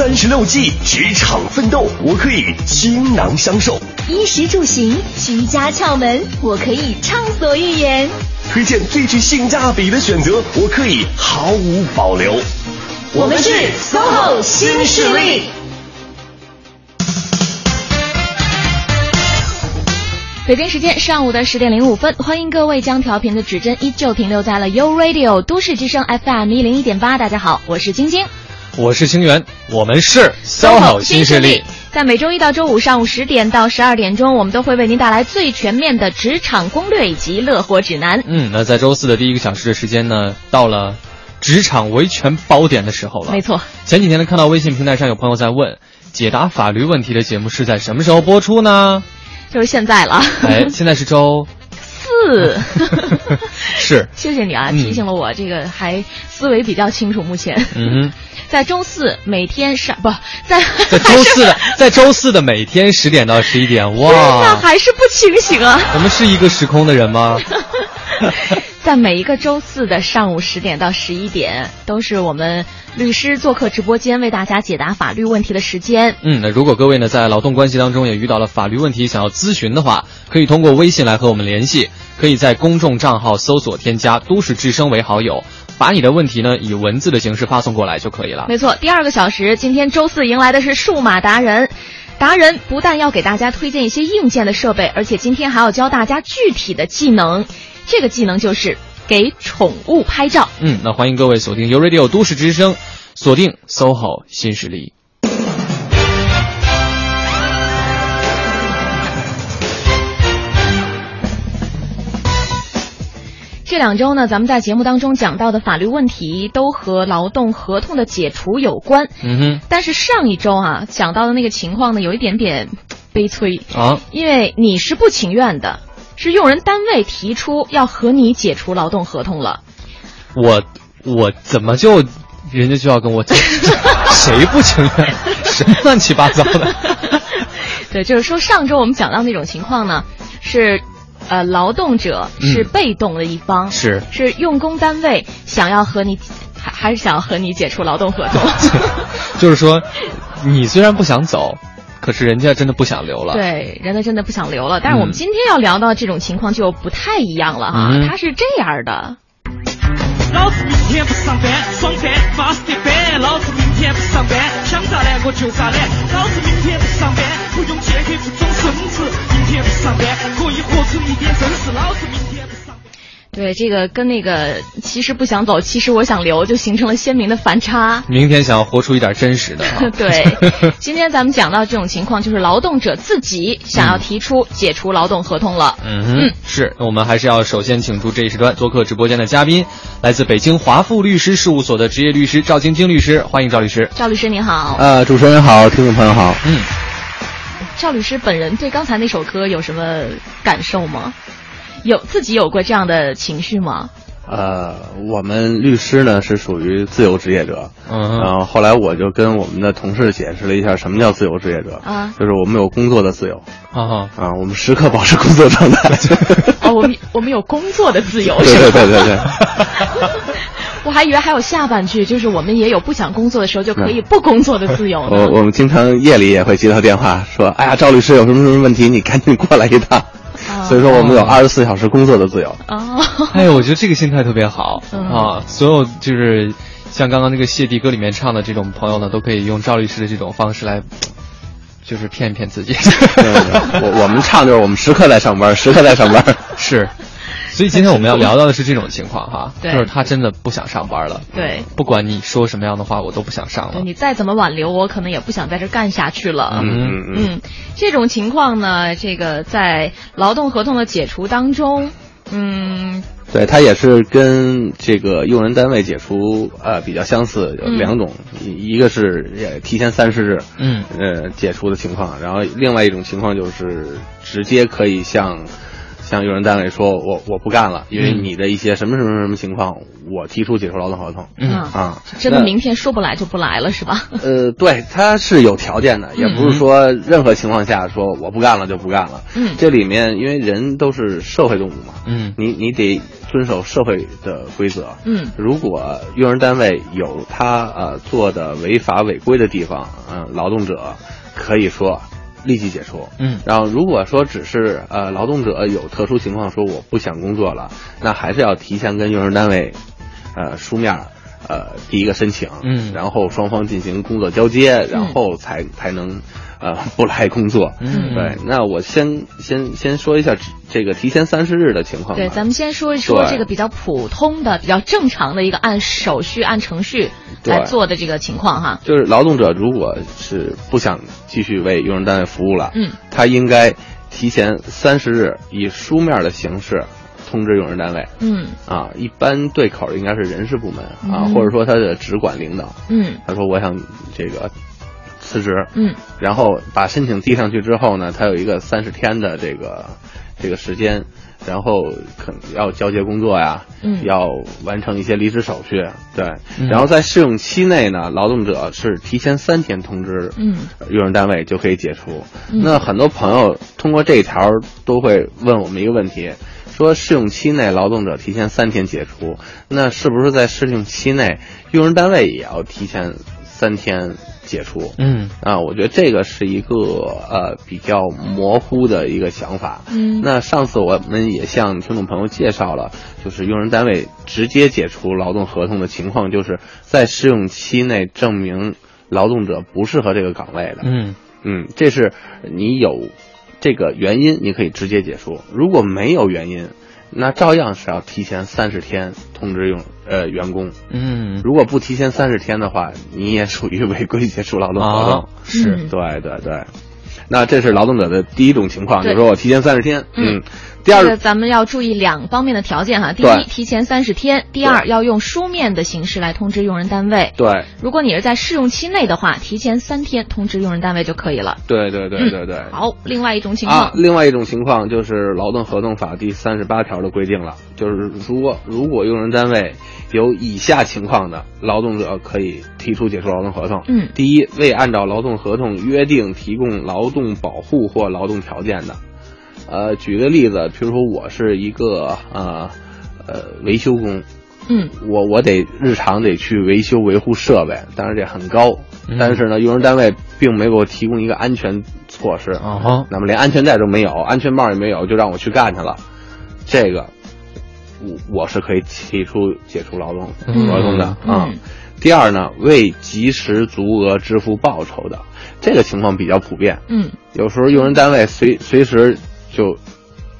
三十六计，职场奋斗，我可以倾囊相授；衣食住行，居家窍门，我可以畅所欲言；推荐最具性价比的选择，我可以毫无保留。我们是 SOHO 新势力。北京时间上午的十点零五分，欢迎各位将调频的指针依旧停留在了 U Radio 都市之声 FM 一零一点八。大家好，我是晶晶，我是清源，我们是 SOHO 新势力。在每周一到周五上午十点到十二点钟，我们都会为您带来最全面的职场攻略以及乐活指南。嗯，那在周四的第一个小时的时间呢，到了职场维权宝典的时候了。没错，前几天呢，看到微信平台上有朋友在问，解答法律问题的节目是在什么时候播出呢？就是现在了，哎，现在是周四，是，谢谢你啊，提醒了我，这个还思维比较清楚。目前，嗯，在周四每天上不在在周四的在周四的每天十点到十一点，哇，那还是不清醒啊！我们是一个时空的人吗？在每一个周四的上午十点到十一点，都是我们律师做客直播间为大家解答法律问题的时间。嗯，那如果各位呢在劳动关系当中也遇到了法律问题想要咨询的话，可以通过微信来和我们联系，可以在公众账号搜索添加“都市之声”为好友，把你的问题呢以文字的形式发送过来就可以了。没错，第二个小时，今天周四迎来的是数码达人，达人不但要给大家推荐一些硬件的设备，而且今天还要教大家具体的技能。这个技能就是给宠物拍照。嗯，那欢迎各位锁定 u Radio 都市之声，锁定 SOHO 新势力。这两周呢，咱们在节目当中讲到的法律问题都和劳动合同的解除有关。嗯哼。但是上一周啊，讲到的那个情况呢，有一点点悲催啊，因为你是不情愿的。是用人单位提出要和你解除劳动合同了，我我怎么就人家就要跟我解？谁不情愿？什么乱七八糟的？对，就是说上周我们讲到那种情况呢，是呃劳动者是被动的一方，是是用工单位想要和你还还是想要和你解除劳动合同，就是说你虽然不想走。可是人家真的不想留了，对，人家真的不想留了。但是我们今天要聊到这种情况就不太一样了哈，他是这样的。老子明天不上班，爽翻，巴适的板。老子明天不上班，想咋懒我就咋懒。老子明天不上班，不用见客户装孙子。明天不上班，可以活出一点真实。老子明天不上。对，这个跟那个其实不想走，其实我想留，就形成了鲜明的反差。明天想要活出一点真实的。对，今天咱们讲到这种情况，就是劳动者自己想要提出解除劳动合同了。嗯哼，是。那我们还是要首先请出这一时段做客直播间的嘉宾，来自北京华富律师事务所的职业律师赵晶晶律师，欢迎赵律师。赵律师您好。呃，主持人好，听众朋友好。嗯。赵律师本人对刚才那首歌有什么感受吗？有自己有过这样的情绪吗？呃，我们律师呢是属于自由职业者，嗯，然后后来我就跟我们的同事解释了一下什么叫自由职业者啊，就是我们有工作的自由啊啊，我们时刻保持工作状态。哦，我们我们有工作的自由，对对对对对。我还以为还有下半句，就是我们也有不想工作的时候就可以不工作的自由。我我们经常夜里也会接到电话，说，哎呀，赵律师有什么什么问题，你赶紧过来一趟。所以说，我们有二十四小时工作的自由。哦，哎呦，我觉得这个心态特别好啊！所有就是像刚刚那个谢帝歌里面唱的这种朋友呢，都可以用赵律师的这种方式来，就是骗一骗自己。我 我们唱就是我们时刻在上班，时刻在上班。是。所以今天我们要聊到的是这种情况哈，就是他真的不想上班了。对，不管你说什么样的话，我都不想上了。你再怎么挽留，我可能也不想在这干下去了。嗯嗯嗯，这种情况呢，这个在劳动合同的解除当中，嗯，对，它也是跟这个用人单位解除呃比较相似，有两种，一个是提前三十日，嗯呃解除的情况，然后另外一种情况就是直接可以向。向用人单位说我我不干了，因为你的一些什么什么什么情况，我提出解除劳动合同。嗯啊，真的明天说不来就不来了是吧？呃，对，他是有条件的，也不是说任何情况下说我不干了就不干了。嗯，这里面因为人都是社会动物嘛，嗯，你你得遵守社会的规则。嗯，如果用人单位有他呃做的违法违规的地方，嗯、劳动者可以说。立即解除，嗯，然后如果说只是呃劳动者有特殊情况说我不想工作了，那还是要提前跟用人单位，呃书面呃第一个申请，嗯，然后双方进行工作交接，然后才、才能呃不来工作，嗯，对。那我先先先说一下这个提前三十日的情况。对，咱们先说一说这个比较普通的、比较正常的一个按手续、按程序来做的这个情况哈。就是劳动者如果是不想继续为用人单位服务了，嗯，他应该提前三十日以书面的形式。通知用人单位，嗯啊，一般对口应该是人事部门啊，或者说他的直管领导，嗯，他说我想这个辞职，嗯，然后把申请递上去之后呢，他有一个三十天的这个这个时间，然后可能要交接工作呀，嗯，要完成一些离职手续，对，嗯、然后在试用期内呢，劳动者是提前三天通知，嗯，用人单位就可以解除。嗯、那很多朋友通过这一条都会问我们一个问题。说试用期内劳动者提前三天解除，那是不是在试用期内用人单位也要提前三天解除？嗯啊，我觉得这个是一个呃比较模糊的一个想法。嗯，那上次我们也向听众朋友介绍了，就是用人单位直接解除劳动合同的情况，就是在试用期内证明劳动者不适合这个岗位的。嗯嗯，这是你有。这个原因你可以直接解除，如果没有原因，那照样是要提前三十天通知用呃员工。嗯，如果不提前三十天的话，你也属于违规解除劳动合同。哦、是，对对对。那这是劳动者的第一种情况，就是说我提前三十天。嗯。第二个咱们要注意两方面的条件哈，第一提前三十天，第二要用书面的形式来通知用人单位。对，如果你是在试用期内的话，提前三天通知用人单位就可以了。对对对对对。嗯、好，另外一种情况、啊，另外一种情况就是《劳动合同法》第三十八条的规定了，就是如果如果用人单位有以下情况的，劳动者可以提出解除劳动合同。嗯，第一，未按照劳动合同约定提供劳动保护或劳动条件的。呃，举个例子，比如说我是一个呃呃维修工，嗯，我我得日常得去维修维护设备，当然这很高，嗯、但是呢，用人单位并没给我提供一个安全措施，哦，那么连安全带都没有，安全帽也没有，就让我去干去了，这个我我是可以提出解除劳动合同的啊。嗯、第二呢，未及时足额支付报酬的，这个情况比较普遍，嗯，有时候用人单位随随时。就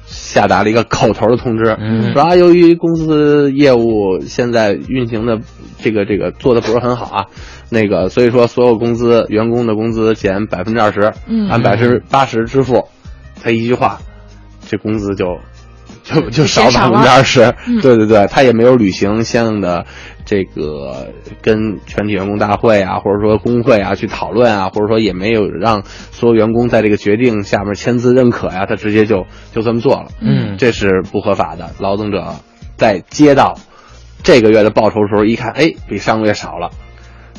下达了一个口头的通知，嗯、说啊，由于公司业务现在运行的这个这个做的不是很好啊，那个所以说所有工资员工的工资减百分之二十，嗯，按百分之八十支付，他一句话，这工资就就就少百分之二十，嗯、对对对，他也没有履行相应的这个跟全体员工大会啊，或者说工会啊去讨论啊，或者说也没有让所有员工在这个决定下面签字认可呀、啊，他直接就就这么做了，嗯，这是不合法的。劳动者在接到这个月的报酬的时候，一看，哎，比上个月少了。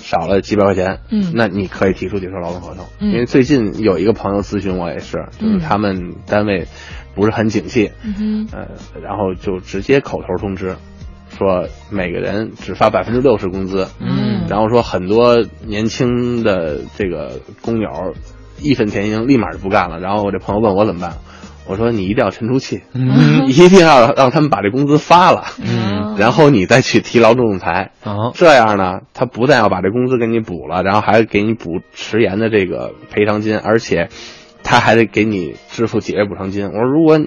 少了几百块钱，嗯，那你可以提出解除劳动合同，嗯、因为最近有一个朋友咨询我也是，就是他们单位不是很景气，嗯呃，然后就直接口头通知，说每个人只发百分之六十工资，嗯，然后说很多年轻的这个工友义愤填膺，立马就不干了。然后我这朋友问我怎么办，我说你一定要沉住气，嗯，一定要让他们把这工资发了，嗯，然后你再去提劳动仲裁，哦，这样呢，他不但要把这工资给你补了，然后还给你补迟延的这个赔偿金，而且他还得给你支付几个月补偿金。我说如果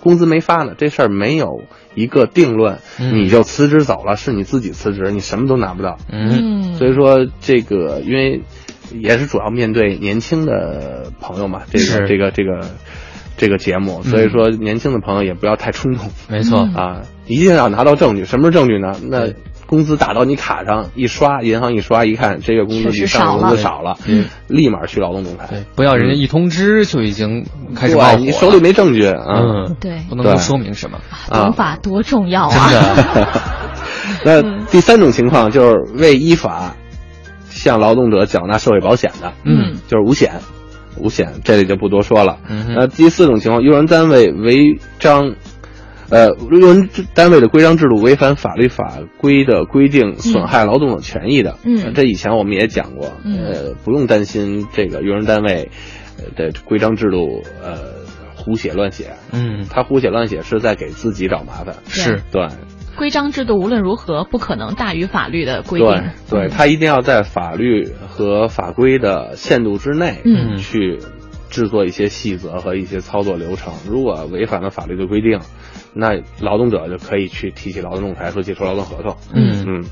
工资没发呢，这事儿没有一个定论，嗯你就辞职走了，是你自己辞职，你什么都拿不到。嗯，所以说这个因为也是主要面对年轻的朋友嘛，这个这个这个这个节目，所以说年轻的朋友也不要太冲动。没错嗯啊，一定要拿到证据。什么是证据呢？那工资打到你卡上一刷，银行一刷一看，这月工资比上月工资少了，嗯，立马去劳动仲裁。对，不要人家一通知就已经开始对，你手里没证据，嗯，对，不能够说明什么。懂法多重要啊！真的。那第三种情况就是未依法向劳动者缴纳社会保险的，嗯，就是五险，五险这里就不多说了。嗯，那第四种情况，用人单位违章。呃，用人单位的规章制度违反法律法规的规定，损害劳动者权益的，嗯，这以前我们也讲过，呃，不用担心这个用人单位的规章制度，呃，胡写乱写，嗯，他胡写乱写是在给自己找麻烦，是对。规章制度无论如何不可能大于法律的规定，对，对他一定要在法律和法规的限度之内，嗯，去制作一些细则和一些操作流程，如果违反了法律的规定。那劳动者就可以去提起劳动仲裁，说解除劳动合同。嗯嗯，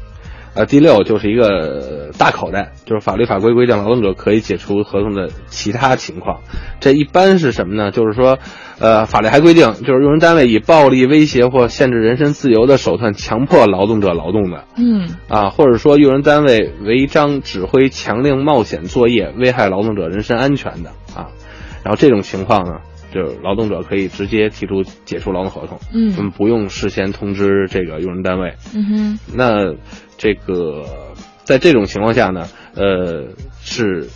呃，第六就是一个大口袋，就是法律法规规定劳动者可以解除合同的其他情况。这一般是什么呢？就是说，呃，法律还规定，就是用人单位以暴力威胁或限制人身自由的手段强迫劳动者劳动的。嗯啊，或者说用人单位违章指挥强令冒险作业，危害劳动者人身安全的啊。然后这种情况呢？就劳动者可以直接提出解除劳动合同，嗯，不用事先通知这个用人单位，嗯哼，那这个在这种情况下呢，呃，是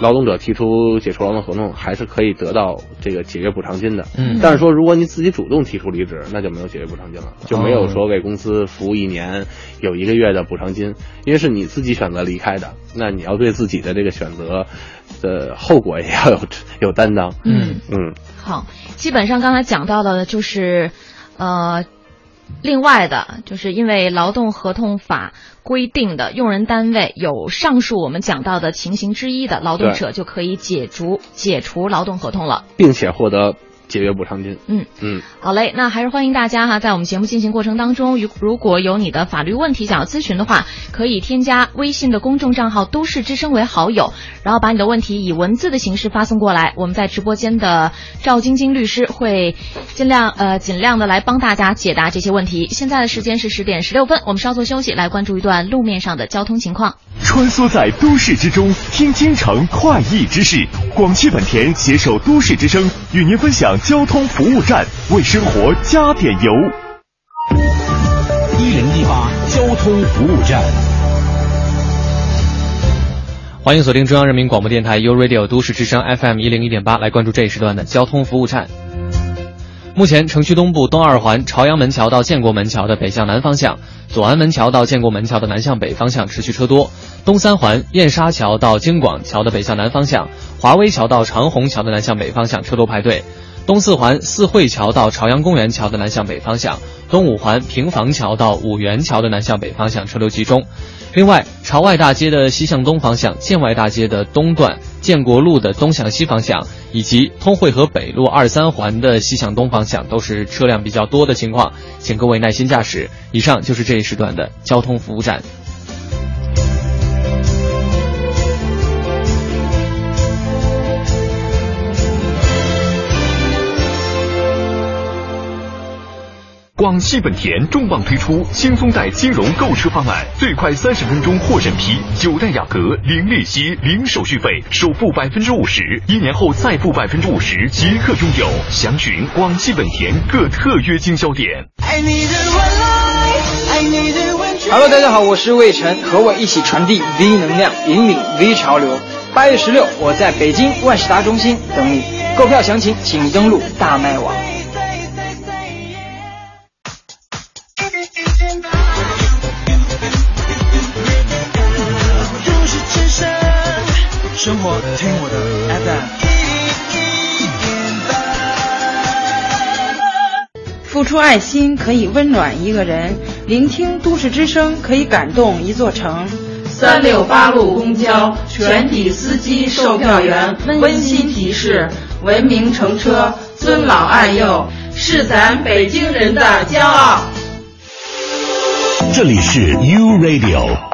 劳动者提出解除劳动合同，还是可以得到这个解约补偿金的，嗯，但是说如果你自己主动提出离职，那就没有解约补偿金了，就没有说为公司服务一年有一个月的补偿金，因为是你自己选择离开的，那你要对自己的这个选择。的后果也要有有担当。嗯嗯，好，基本上刚才讲到的就是，呃，另外的，就是因为劳动合同法规定的用人单位有上述我们讲到的情形之一的劳动者，就可以解除解除劳动合同了，并且获得。解约补偿金。嗯嗯，好嘞，那还是欢迎大家哈，在我们节目进行过程当中，如如果有你的法律问题想要咨询的话，可以添加微信的公众账号“都市之声”为好友，然后把你的问题以文字的形式发送过来，我们在直播间的赵晶晶律师会尽量呃尽量的来帮大家解答这些问题。现在的时间是十点十六分，我们稍作休息，来关注一段路面上的交通情况。穿梭在都市之中，听京城快意之事。广汽本田携手都市之声，与您分享交通服务站，为生活加点油。一零一八交通服务站，欢迎锁定中央人民广播电台 u Radio 都市之声 FM 一零一点八，来关注这一时段的交通服务站。目前，城区东部东二环朝阳门桥到建国门桥的北向南方向，左安门桥到建国门桥的南向北方向持续车多；东三环燕莎桥到京广桥的北向南方向，华威桥到长虹桥的南向北方向车多排队；东四环四惠桥到朝阳公园桥的南向北方向，东五环平房桥到五元桥的南向北方向车流集中。另外，朝外大街的西向东方向、建外大街的东段、建国路的东向西方向，以及通惠河北路二三环的西向东方向，都是车辆比较多的情况，请各位耐心驾驶。以上就是这一时段的交通服务站。广汽本田重磅推出轻松贷金融购车方案，最快三十分钟获审批，九代雅阁零利息、零手续费，首付百分之五十，一年后再付百分之五十即刻拥有。详询广汽本田各特约经销点。Hello，大家好，我是魏晨，和我一起传递 V 能量，引领 V 潮流。八月十六，我在北京万事达中心等你。购票详情请登录大麦网。生活听我的 FM。付出爱心可以温暖一个人，聆听都市之声可以感动一座城。三六八路公交全体司机、售票员温馨提示：文明乘车，尊老爱幼，是咱北京人的骄傲。这里是 U Radio。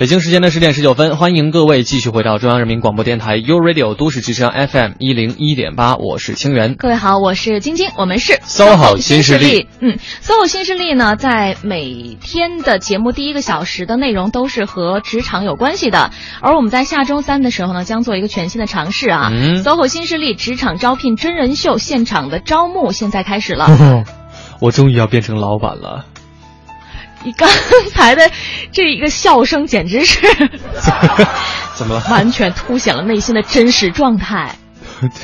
北京时间的十点十九分，欢迎各位继续回到中央人民广播电台 u Radio 都市之声 FM 一零一点八，我是清源。各位好，我是晶晶，我们是 SOHO 新势力。嗯，SOHO 新势力呢，在每天的节目第一个小时的内容都是和职场有关系的，而我们在下周三的时候呢，将做一个全新的尝试啊。嗯，SOHO 新势力职场招聘真人秀现场的招募现在开始了。我终于要变成老板了。你刚才的这一个笑声，简直是 怎么了？完全凸显了内心的真实状态。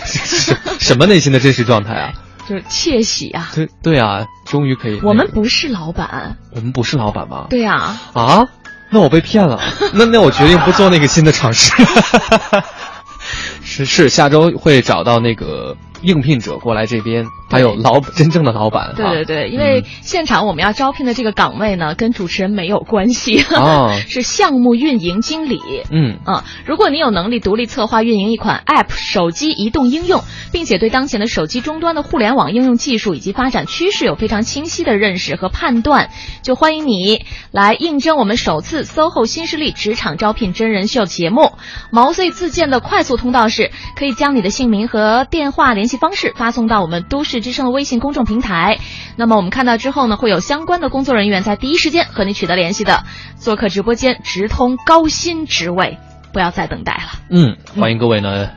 什 什么内心的真实状态啊？就是窃喜啊！对对啊，终于可以。我们不是老板。我们不是老板吗？对呀。啊？那我被骗了。那那我决定不做那个新的尝试。是是，下周会找到那个应聘者过来这边，还有老 真正的老板。对对对，因为现场我们要招聘的这个岗位呢，跟主持人没有关系，哦、是项目运营经理。嗯啊，如果你有能力独立策划运营一款 App 手机移动应用，并且对当前的手机终端的互联网应用技术以及发展趋势有非常清晰的认识和判断，就欢迎你来应征我们首次 SOHO 新势力职场招聘真人秀节目。毛遂自荐的快速通道是。可以将你的姓名和电话联系方式发送到我们都市之声的微信公众平台。那么我们看到之后呢，会有相关的工作人员在第一时间和你取得联系的。做客直播间，直通高薪职位，不要再等待了。嗯，欢迎各位呢，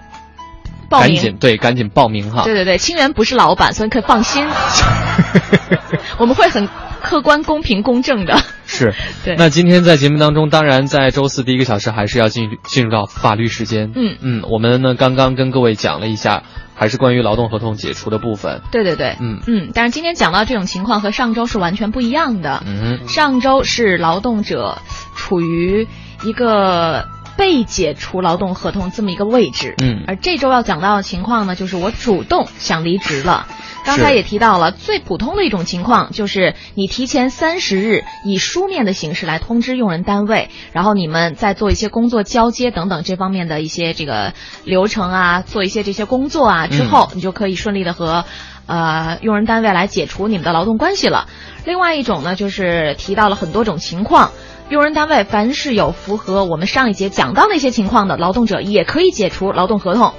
报赶紧对，赶紧报名哈。对对对，清源不是老板，所以可以放心。我们会很客观、公平、公正的。是，对。那今天在节目当中，当然在周四第一个小时还是要进进入到法律时间。嗯嗯，我们呢刚刚跟各位讲了一下，还是关于劳动合同解除的部分。对对对，嗯嗯，但是今天讲到这种情况和上周是完全不一样的。嗯，上周是劳动者处于一个。被解除劳动合同这么一个位置，嗯，而这周要讲到的情况呢，就是我主动想离职了。刚才也提到了，最普通的一种情况就是你提前三十日以书面的形式来通知用人单位，然后你们再做一些工作交接等等这方面的一些这个流程啊，做一些这些工作啊之后，嗯、你就可以顺利的和呃用人单位来解除你们的劳动关系了。另外一种呢，就是提到了很多种情况。用人单位凡是有符合我们上一节讲到那些情况的劳动者，也可以解除劳动合同。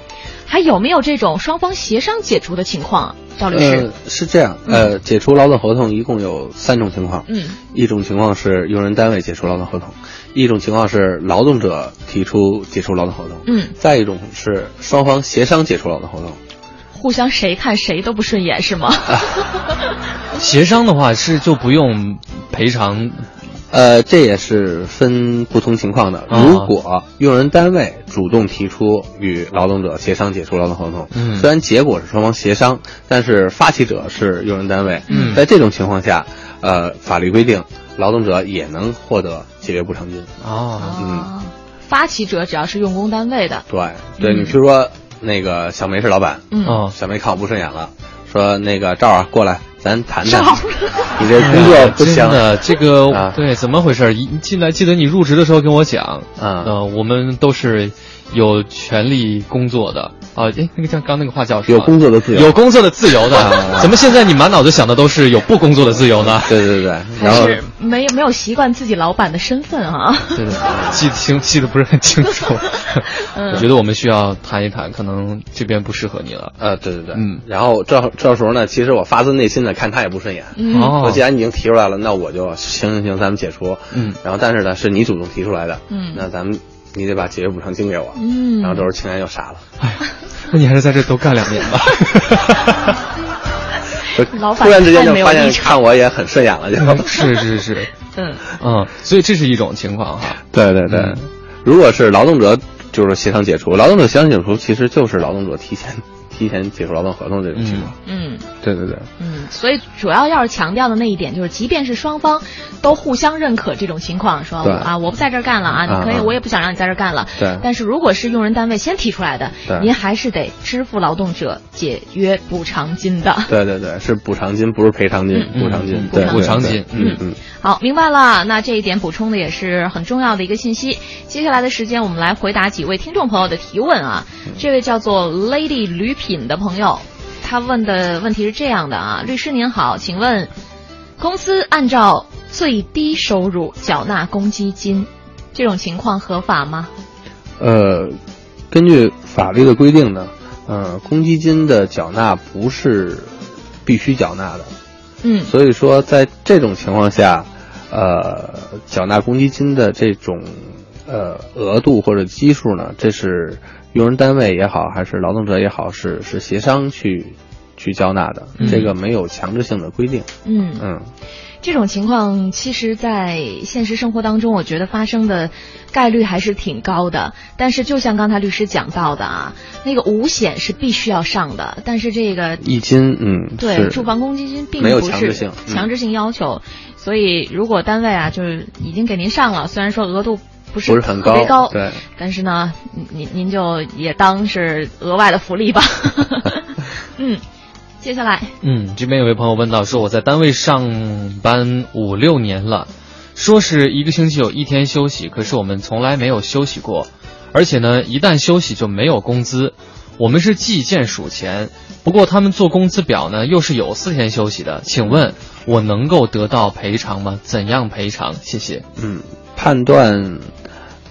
还有没有这种双方协商解除的情况？赵律师、呃、是这样，呃，解除劳动合同一共有三种情况。嗯，一种情况是用人单位解除劳动合同，一种情况是劳动者提出解除劳动合同，嗯，再一种是双方协商解除劳动合同。互相谁看谁都不顺眼是吗？协商的话是就不用赔偿。呃，这也是分不同情况的。如果用人单位主动提出与劳动者协商解除劳动合同，嗯，虽然结果是双方协商，但是发起者是用人单位，嗯，在这种情况下，呃，法律规定劳动者也能获得解约补偿金。哦，嗯，发起者只要是用工单位的，对，对、嗯、你比如说那个小梅是老板，嗯，哦，小梅看我不顺眼了，说那个赵啊过来。咱谈谈，你这工作不行的，这个、啊、对怎么回事？一进来记得你入职的时候跟我讲，啊、呃，我们都是有权利工作的啊。哎，那个叫刚那个话叫什么？有工作的自由，有工作的自由的。啊、怎么现在你满脑子想的都是有不工作的自由呢？对对对，还是没有没有习惯自己老板的身份啊。对对，记清记得不是很清楚。嗯、我觉得我们需要谈一谈，可能这边不适合你了。呃，对对对，嗯。然后这这时候呢，其实我发自内心的看他也不顺眼。嗯。哦。我既然已经提出来了，那我就行行行，咱们解除。嗯。然后，但是呢，是你主动提出来的。嗯。那咱们你得把解约补偿金给我。嗯。然后这时候青年又傻了。哎呀，那你还是在这多干两年吧。老板突然之间就发现看我也很顺眼了，就。是是是。嗯。嗯，所以这是一种情况哈。对对对，嗯、如果是劳动者就是协商解除，劳动者协商解除其实就是劳动者提前。提前解除劳动合同这种情况，嗯，对对对，嗯，所以主要要是强调的那一点就是，即便是双方都互相认可这种情况，说啊我不在这儿干了啊，你可以，我也不想让你在这儿干了，对。但是如果是用人单位先提出来的，对，您还是得支付劳动者解约补偿金的。对对对，是补偿金，不是赔偿金，补偿金，对，补偿金，嗯嗯。好，明白了。那这一点补充的也是很重要的一个信息。接下来的时间，我们来回答几位听众朋友的提问啊。这位叫做 Lady 吕品的朋友。他问的问题是这样的啊，律师您好，请问，公司按照最低收入缴纳公积金，这种情况合法吗？呃，根据法律的规定呢，呃，公积金的缴纳不是必须缴纳的。嗯，所以说在这种情况下，呃，缴纳公积金的这种呃额度或者基数呢，这是用人单位也好，还是劳动者也好，是是协商去去交纳的，这个没有强制性的规定。嗯嗯。这种情况，其实，在现实生活当中，我觉得发生的概率还是挺高的。但是，就像刚才律师讲到的啊，那个五险是必须要上的，但是这个一金，嗯，对，住房公积金并不是强制性要求。所以，如果单位啊，就是已经给您上了，虽然说额度不是很高，对，但是呢，您您就也当是额外的福利吧。嗯。接下来，嗯，这边有位朋友问到，说我在单位上班五六年了，说是一个星期有一天休息，可是我们从来没有休息过，而且呢，一旦休息就没有工资，我们是计件数钱，不过他们做工资表呢又是有四天休息的，请问我能够得到赔偿吗？怎样赔偿？谢谢。嗯，判断，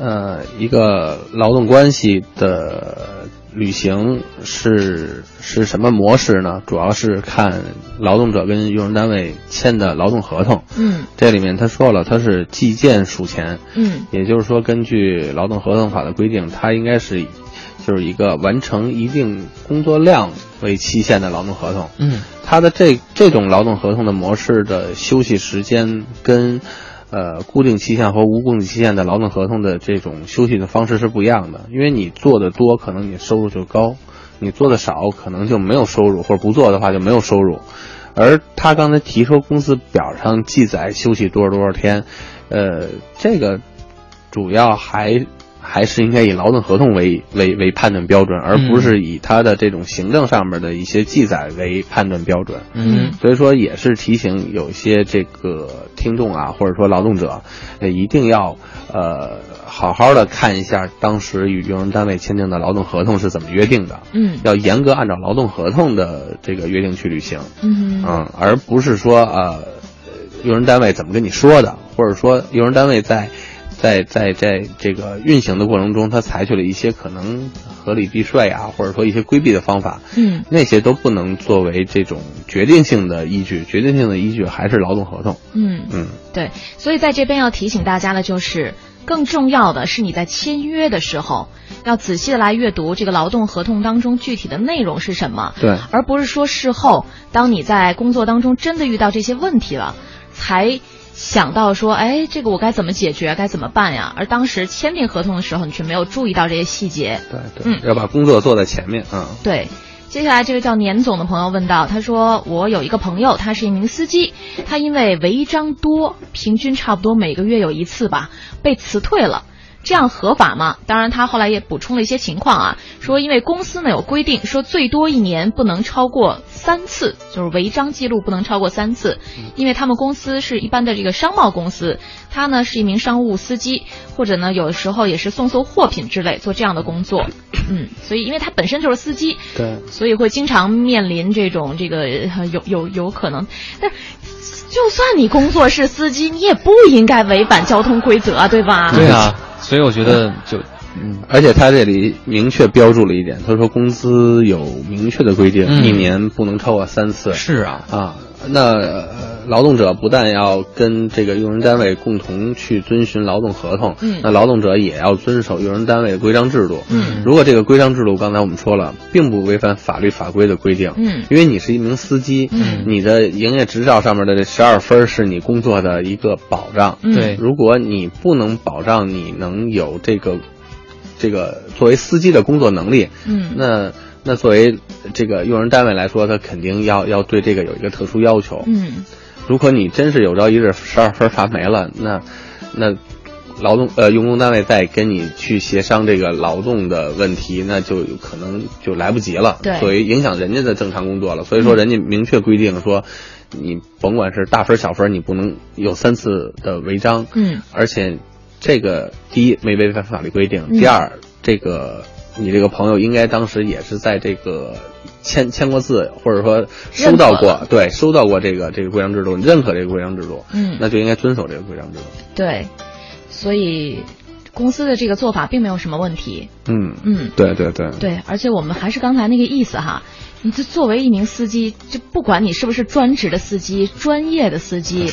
呃，一个劳动关系的。履行是是什么模式呢？主要是看劳动者跟用人单位签的劳动合同。嗯，这里面他说了，他是计件数钱。嗯，也就是说，根据劳动合同法的规定，他应该是就是一个完成一定工作量为期限的劳动合同。嗯，他的这这种劳动合同的模式的休息时间跟。呃，固定期限和无固定期限的劳动合同的这种休息的方式是不一样的，因为你做的多，可能你收入就高；你做的少，可能就没有收入，或者不做的话就没有收入。而他刚才提出工资表上记载休息多少多少天，呃，这个主要还。还是应该以劳动合同为为为判断标准，而不是以他的这种行政上面的一些记载为判断标准。嗯，所以说也是提醒有些这个听众啊，或者说劳动者，呃一定要呃好好的看一下当时与用人单位签订的劳动合同是怎么约定的。嗯，要严格按照劳动合同的这个约定去履行。嗯嗯，而不是说呃用人单位怎么跟你说的，或者说用人单位在。在在在这个运行的过程中，他采取了一些可能合理避税啊，或者说一些规避的方法，嗯，那些都不能作为这种决定性的依据，决定性的依据还是劳动合同。嗯嗯，对，所以在这边要提醒大家的就是，更重要的是你在签约的时候，要仔细的来阅读这个劳动合同当中具体的内容是什么，对，而不是说事后当你在工作当中真的遇到这些问题了，才。想到说，哎，这个我该怎么解决，该怎么办呀？而当时签订合同的时候，你却没有注意到这些细节。对对，嗯，要把工作做在前面啊。对，接下来这个叫年总的朋友问到，他说我有一个朋友，他是一名司机，他因为违章多，平均差不多每个月有一次吧，被辞退了。这样合法吗？当然，他后来也补充了一些情况啊，说因为公司呢有规定，说最多一年不能超过三次，就是违章记录不能超过三次，因为他们公司是一般的这个商贸公司，他呢是一名商务司机，或者呢有的时候也是送送货品之类做这样的工作，嗯，所以因为他本身就是司机，对，所以会经常面临这种这个有有有可能，但就算你工作是司机，你也不应该违反交通规则，对吧？对啊。所以我觉得就，嗯，而且他这里明确标注了一点，他说工资有明确的规定，一年不能超过三次。是啊，啊，那劳动者不但要跟这个用人单位共同去遵循劳动合同，嗯，那劳动者也要遵守用人单位的规章制度。嗯，如果这个规章制度刚才我们说了，并不违反法律法规的规定，嗯，因为你是一名司机，嗯，你的营业执照上面的这十二分是你工作的一个保障。对，如果你不能保障你能有这个这个作为司机的工作能力，嗯，那。那作为这个用人单位来说，他肯定要要对这个有一个特殊要求。嗯，如果你真是有朝一日十二分罚没了，那那劳动呃用工单位再跟你去协商这个劳动的问题，那就有可能就来不及了。对，所以影响人家的正常工作了。所以说，人家明确规定说，你甭管是大分小分，你不能有三次的违章。嗯，而且这个第一没违反法律规定，第二这个。你这个朋友应该当时也是在这个签签过字，或者说收到过，对，收到过这个这个规章制度，认可这个规章制度，嗯，那就应该遵守这个规章制度。对，所以公司的这个做法并没有什么问题。嗯嗯，对对对对，而且我们还是刚才那个意思哈，你这作为一名司机，就不管你是不是专职的司机、专业的司机。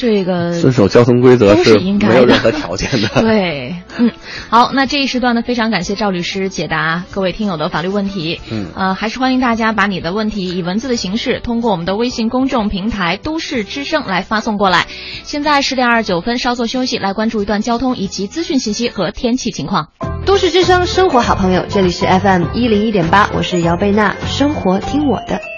这个遵守交通规则是应该没有任何条件的。对，嗯，好，那这一时段呢，非常感谢赵律师解答各位听友的法律问题。嗯，呃，还是欢迎大家把你的问题以文字的形式通过我们的微信公众平台“都市之声”来发送过来。现在十点二十九分，稍作休息，来关注一段交通以及资讯信息和天气情况。都市之声，生活好朋友，这里是 FM 一零一点八，我是姚贝娜，生活听我的。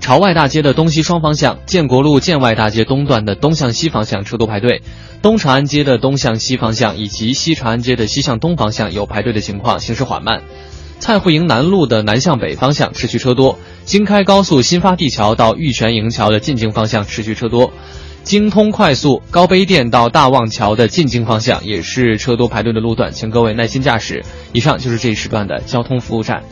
朝外大街的东西双方向，建国路建外大街东段的东向西方向车多排队；东长安街的东向西方向以及西长安街的西向东方向有排队的情况，行驶缓慢。蔡慧营南路的南向北方向持续车多；京开高速新发地桥到玉泉营桥的进京方向持续车多；京通快速高碑店到大望桥的进京方向也是车多排队的路段，请各位耐心驾驶。以上就是这一时段的交通服务站。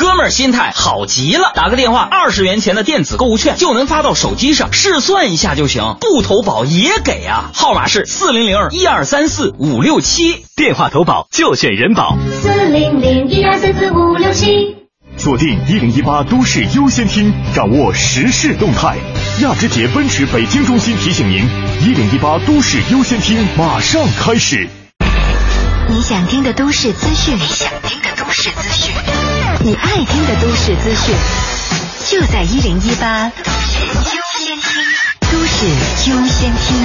哥们儿心态好极了，打个电话，二十元钱的电子购物券就能发到手机上，试算一下就行，不投保也给啊。号码是四零零一二三四五六七，电话投保就选人保。四零零一二三四五六七，锁定一零一八都市优先听，掌握时事动态。亚之杰奔驰北京中心提醒您，一零一八都市优先听马上开始。你想听的都市资讯，你想听的都市资讯。你爱听的都市资讯，就在一零一八都市优先听。都市优先听。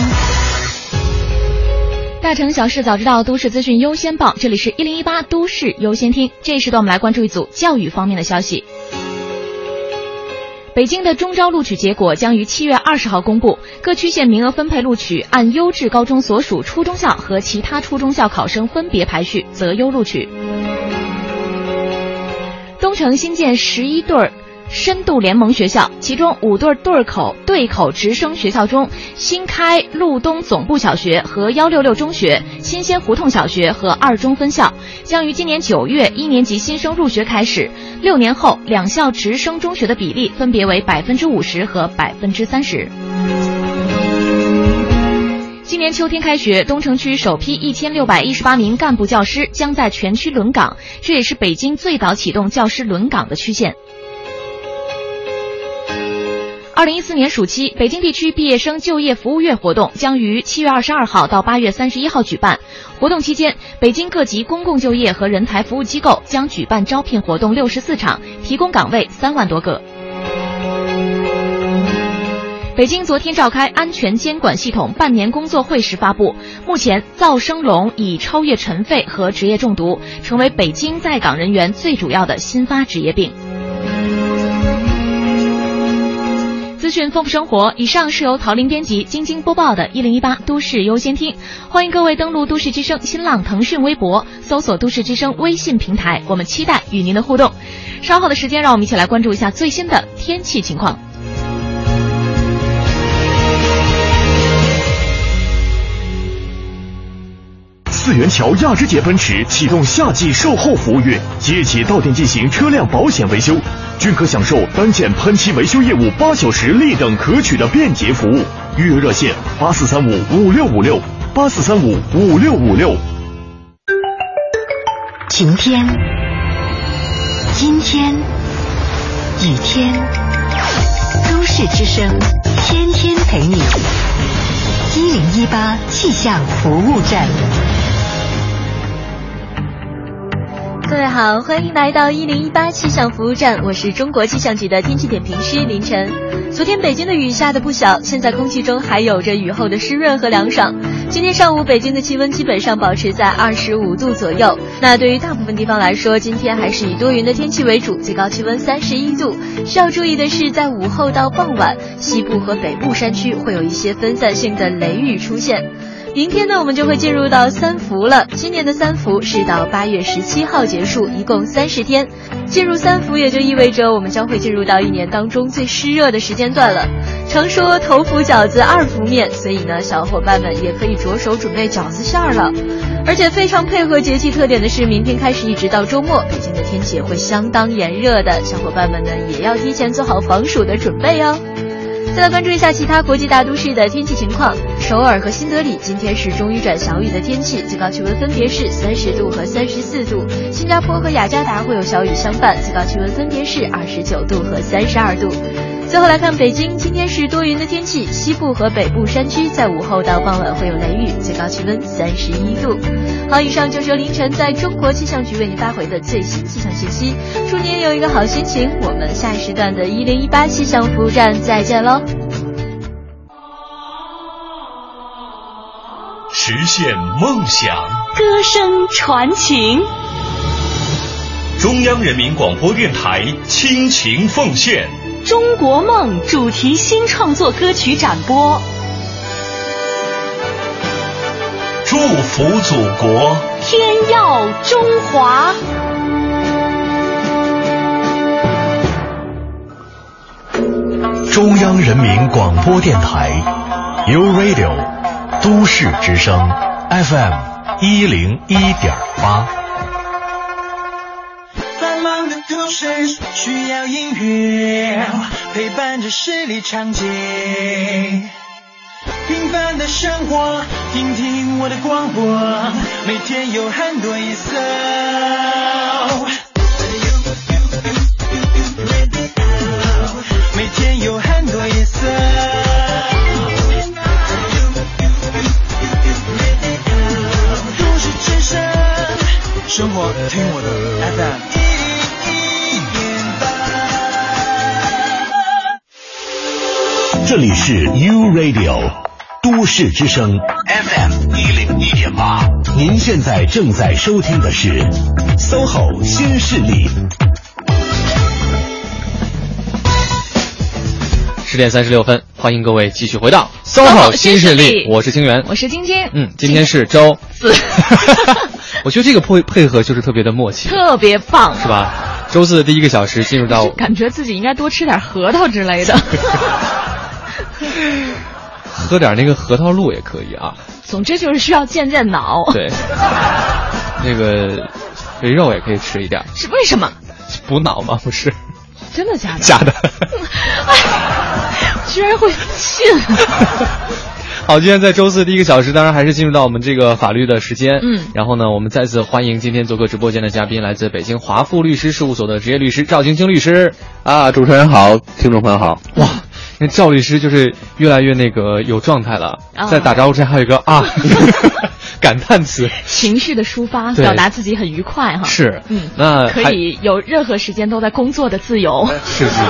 大城小事早知道，都市资讯优先报。这里是一零一八都市优先听。这一时段，我们来关注一组教育方面的消息。北京的中招录取结果将于七月二十号公布，各区县名额分配录取按优质高中所属初中校和其他初中校考生分别排序，择优录取。东城新建十一对儿深度联盟学校，其中五对对口对口直升学校中，新开路东总部小学和幺六六中学、新鲜胡同小学和二中分校将于今年九月一年级新生入学开始，六年后两校直升中学的比例分别为百分之五十和百分之三十。今年秋天开学，东城区首批一千六百一十八名干部教师将在全区轮岗，这也是北京最早启动教师轮岗的区县。二零一四年暑期，北京地区毕业生就业服务月活动将于七月二十二号到八月三十一号举办。活动期间，北京各级公共就业和人才服务机构将举办招聘活动六十四场，提供岗位三万多个。北京昨天召开安全监管系统半年工作会时发布，目前噪声聋已超越尘肺和职业中毒，成为北京在岗人员最主要的新发职业病。资讯丰富生活，以上是由陶林编辑、晶晶播报的《一零一八都市优先听》，欢迎各位登录都市之声新浪、腾讯微博，搜索“都市之声”微信平台，我们期待与您的互动。稍后的时间，让我们一起来关注一下最新的天气情况。四元桥亚之杰奔驰启动夏季售后服务月，即日起到店进行车辆保险维修，均可享受单件喷漆维修业务八小时立等可取的便捷服务。预约热线：八四三五五六五六八四三五五六五六。晴天，阴天，雨天，都市之声，天天陪你。一零一八气象服务站。各位好，欢迎来到一零一八气象服务站，我是中国气象局的天气点评师林晨。昨天北京的雨下的不小，现在空气中还有着雨后的湿润和凉爽。今天上午北京的气温基本上保持在二十五度左右。那对于大部分地方来说，今天还是以多云的天气为主，最高气温三十一度。需要注意的是，在午后到傍晚，西部和北部山区会有一些分散性的雷雨出现。明天呢，我们就会进入到三伏了。今年的三伏是到八月十七号结束，一共三十天。进入三伏也就意味着我们将会进入到一年当中最湿热的时间段了。常说头伏饺子二伏面，所以呢，小伙伴们也可以着手准备饺子馅儿了。而且非常配合节气特点的是，明天开始一直到周末，北京的天气也会相当炎热的，小伙伴们呢也要提前做好防暑的准备哦。再来关注一下其他国际大都市的天气情况。首尔和新德里今天是中雨转小雨的天气，最高气温分别是三十度和三十四度。新加坡和雅加达会有小雨相伴，最高气温分别是二十九度和三十二度。最后来看北京，今天是多云的天气，西部和北部山区在午后到傍晚会有雷雨，最高气温三十一度。好，以上就是凌晨在中国气象局为您发回的最新气象信息，祝您有一个好心情。我们下一时段的一零一八气象服务站再见喽！实现梦想，歌声传情。中央人民广播电台倾情奉献。中国梦主题新创作歌曲展播，祝福祖国，天耀中华。中央人民广播电台，U Radio，都市之声，FM 一零一点八。需要音乐陪伴着十里长街，平凡的生活，听听我的广播，每天有很多颜色。是 U Radio 都市之声 FM 一零一点八，您现在正在收听的是 SOHO 新势力。十点三十六分，欢迎各位继续回到 SOHO 新势力，我是清源，我是晶晶，嗯，今天是周 四，我觉得这个配配合就是特别的默契，特别棒，是吧？周四的第一个小时进入到，感觉自己应该多吃点核桃之类的。喝点那个核桃露也可以啊。总之就是需要健健脑。对，那个肥肉也可以吃一点。是为什么？补脑吗？不是。真的假的？假的。居然会信。好，今天在周四第一个小时，当然还是进入到我们这个法律的时间。嗯。然后呢，我们再次欢迎今天做客直播间的嘉宾，来自北京华富律师事务所的职业律师赵晶晶律师。啊，主持人好，听众朋友好。哇。那赵律师就是越来越那个有状态了，在打招呼之前还有一个啊 感叹词，情绪的抒发，表达自己很愉快哈。是，嗯，那可以有任何时间都在工作的自由。是是是，